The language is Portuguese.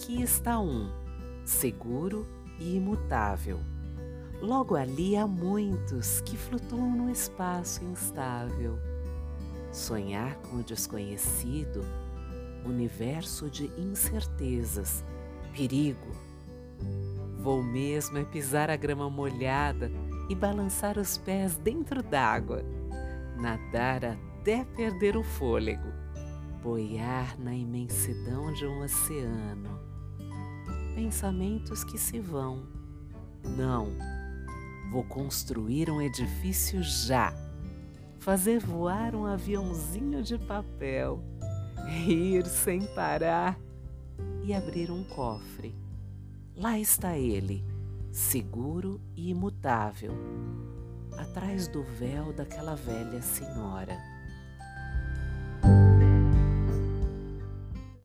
aqui está um, seguro e imutável. Logo ali há muitos que flutuam no espaço instável. Sonhar com o desconhecido, universo de incertezas, perigo. Vou mesmo é pisar a grama molhada e balançar os pés dentro d'água, nadar até perder o fôlego, boiar na imensidão de um oceano. Pensamentos que se vão. Não, vou construir um edifício já fazer voar um aviãozinho de papel, rir sem parar e abrir um cofre. Lá está ele, seguro e imutável, atrás do véu daquela velha senhora.